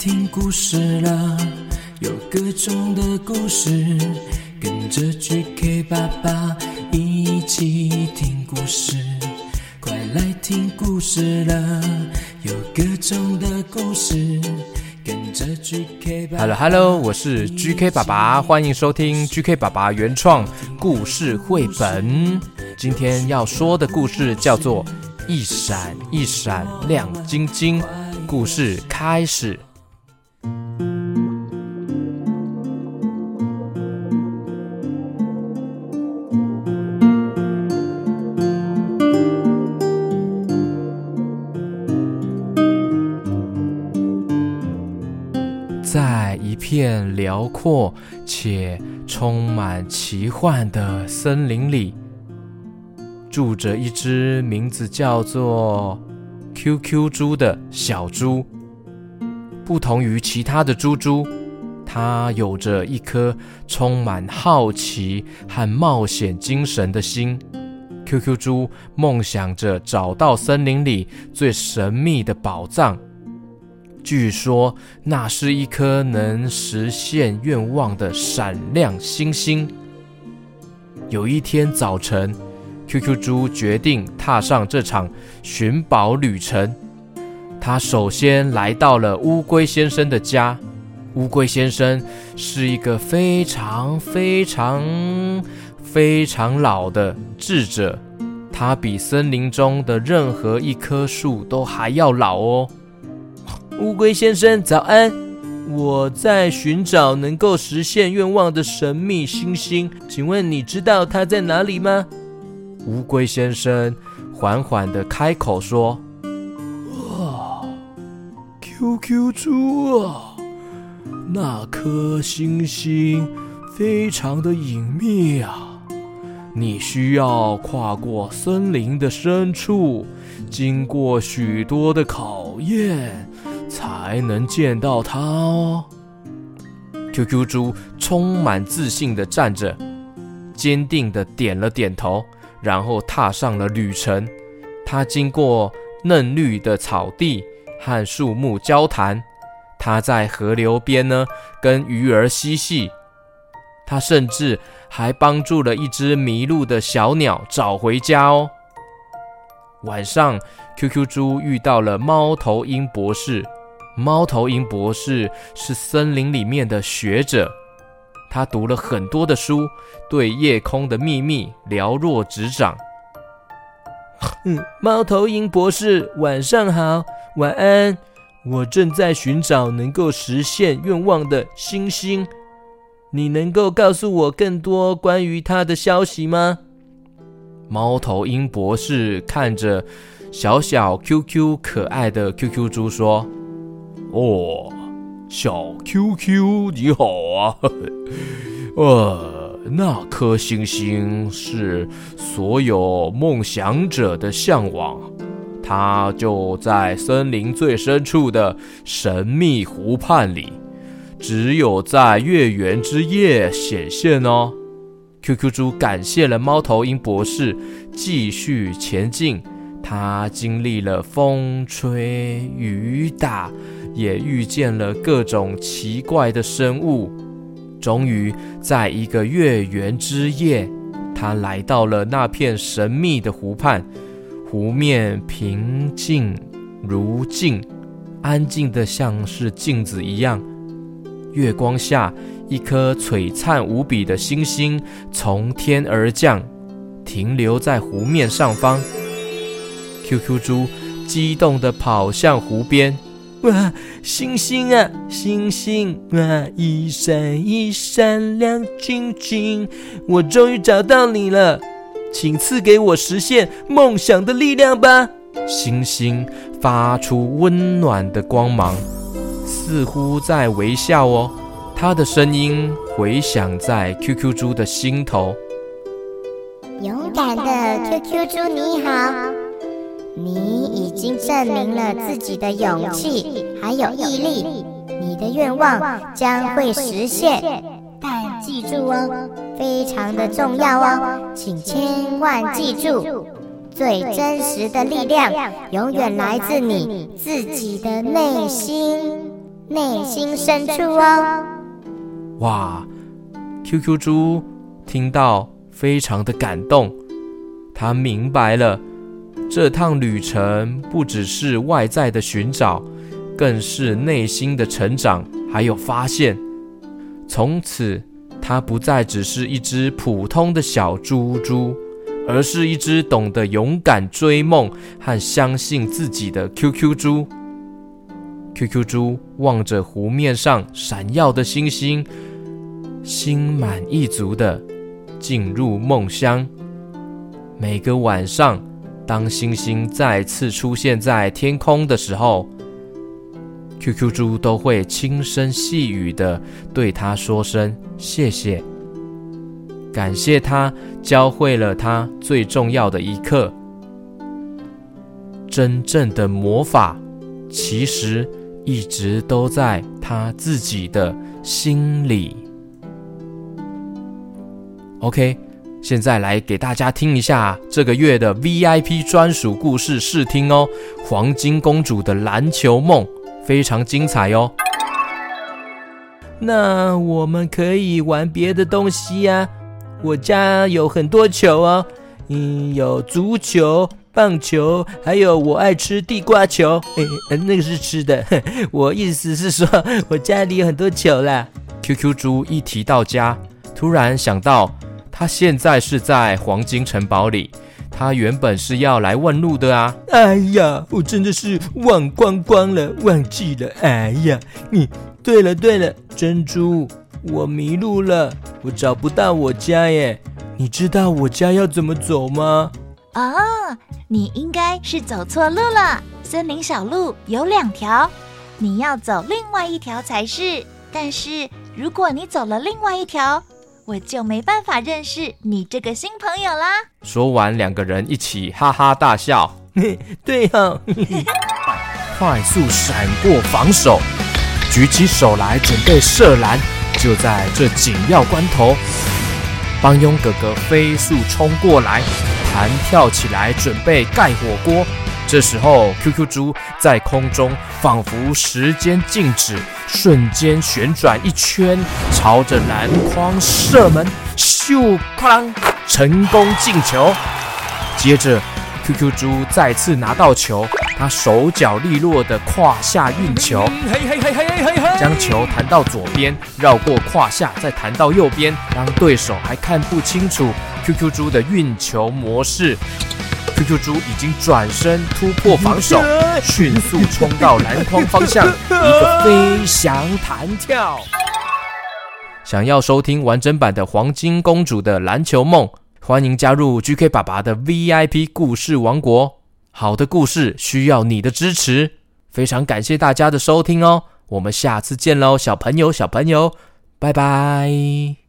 听故事了，有各种的故事，跟着 GK 爸爸一起听故事。快来听故事了，有各种的故事，跟着 GK 爸爸。Hello Hello，我是 GK 爸爸，欢迎收听 GK 爸爸原创故事绘本。今天要说的故事叫做《一闪一闪亮晶晶》。故事开始。在一片辽阔且充满奇幻的森林里，住着一只名字叫做 QQ 猪的小猪，不同于其他的猪猪，它有着一颗充满好奇和冒险精神的心。QQ 猪梦想着找到森林里最神秘的宝藏，据说那是一颗能实现愿望的闪亮星星。有一天早晨，QQ 猪决定踏上这场寻宝旅程。他首先来到了乌龟先生的家。乌龟先生是一个非常非常非常老的智者，他比森林中的任何一棵树都还要老哦。乌龟先生，早安！我在寻找能够实现愿望的神秘星星，请问你知道它在哪里吗？乌龟先生缓缓地开口说：“啊，QQ 猪啊，那颗星星非常的隐秘啊，你需要跨过森林的深处，经过许多的考验，才能见到他哦。”QQ 猪充满自信地站着，坚定地点了点头。然后踏上了旅程。他经过嫩绿的草地和树木交谈。他在河流边呢，跟鱼儿嬉戏。他甚至还帮助了一只迷路的小鸟找回家哦。晚上，QQ 猪遇到了猫头鹰博士。猫头鹰博士是森林里面的学者。他读了很多的书，对夜空的秘密了若指掌。嗯，猫头鹰博士，晚上好，晚安。我正在寻找能够实现愿望的星星，你能够告诉我更多关于它的消息吗？猫头鹰博士看着小小 QQ 可爱的 QQ 猪说：“哦。”小 QQ，你好啊！呃，那颗星星是所有梦想者的向往，它就在森林最深处的神秘湖畔里，只有在月圆之夜显现哦。QQ 猪感谢了猫头鹰博士，继续前进。他经历了风吹雨打，也遇见了各种奇怪的生物。终于，在一个月圆之夜，他来到了那片神秘的湖畔。湖面平静如镜，安静的像是镜子一样。月光下，一颗璀璨无比的星星从天而降，停留在湖面上方。QQ 猪激动地跑向湖边，哇，星星啊，星星啊，一闪一闪亮晶晶，我终于找到你了，请赐给我实现梦想的力量吧！星星发出温暖的光芒，似乎在微笑哦。它的声音回响在 QQ 猪的心头。勇敢的 QQ 猪，你好。你已经证明了自己的勇气还有毅力，你的愿望将会实现。但记住哦，非常的重要哦，请千万记住，最真实的力量永远来自你自己的内心。内心深处哦。哇，QQ 猪听到非常的感动，他明白了，这趟旅程不只是外在的寻找，更是内心的成长还有发现。从此，它不再只是一只普通的小猪猪，而是一只懂得勇敢追梦和相信自己的 QQ 猪。QQ 猪望着湖面上闪耀的星星。心满意足的进入梦乡。每个晚上，当星星再次出现在天空的时候，QQ 猪都会轻声细语地对他说声谢谢，感谢他教会了他最重要的一课：真正的魔法其实一直都在他自己的心里。OK，现在来给大家听一下这个月的 VIP 专属故事试听哦，《黄金公主的篮球梦》非常精彩哦。那我们可以玩别的东西呀？我家有很多球哦，嗯，有足球、棒球，还有我爱吃地瓜球。诶，那个是吃的。我意思是说，我家里有很多球啦。QQ 猪一提到家，突然想到。他现在是在黄金城堡里，他原本是要来问路的啊！哎呀，我真的是忘光光了，忘记了。哎呀，你对了对了，珍珠，我迷路了，我找不到我家耶。你知道我家要怎么走吗？哦，你应该是走错路了。森林小路有两条，你要走另外一条才是。但是如果你走了另外一条，我就没办法认识你这个新朋友啦！说完，两个人一起哈哈大笑。对哦，快速闪过防守，举起手来准备射篮。就在这紧要关头，帮佣哥哥飞速冲过来，弹跳起来准备盖火锅。这时候，QQ 猪在空中仿佛时间静止，瞬间旋转一圈，朝着篮筐射门，咻，哐，成功进球。接着，QQ 猪再次拿到球，他手脚利落的胯下运球，将球弹到左边，绕过胯下，再弹到右边，让对手还看不清楚 QQ 猪的运球模式。QQ 猪已经转身突破防守，迅速冲到篮筐方向，一个飞翔弹跳。想要收听完整版的《黄金公主的篮球梦》，欢迎加入 GK 爸爸的 VIP 故事王国。好的故事需要你的支持，非常感谢大家的收听哦。我们下次见喽，小朋友，小朋友，拜拜。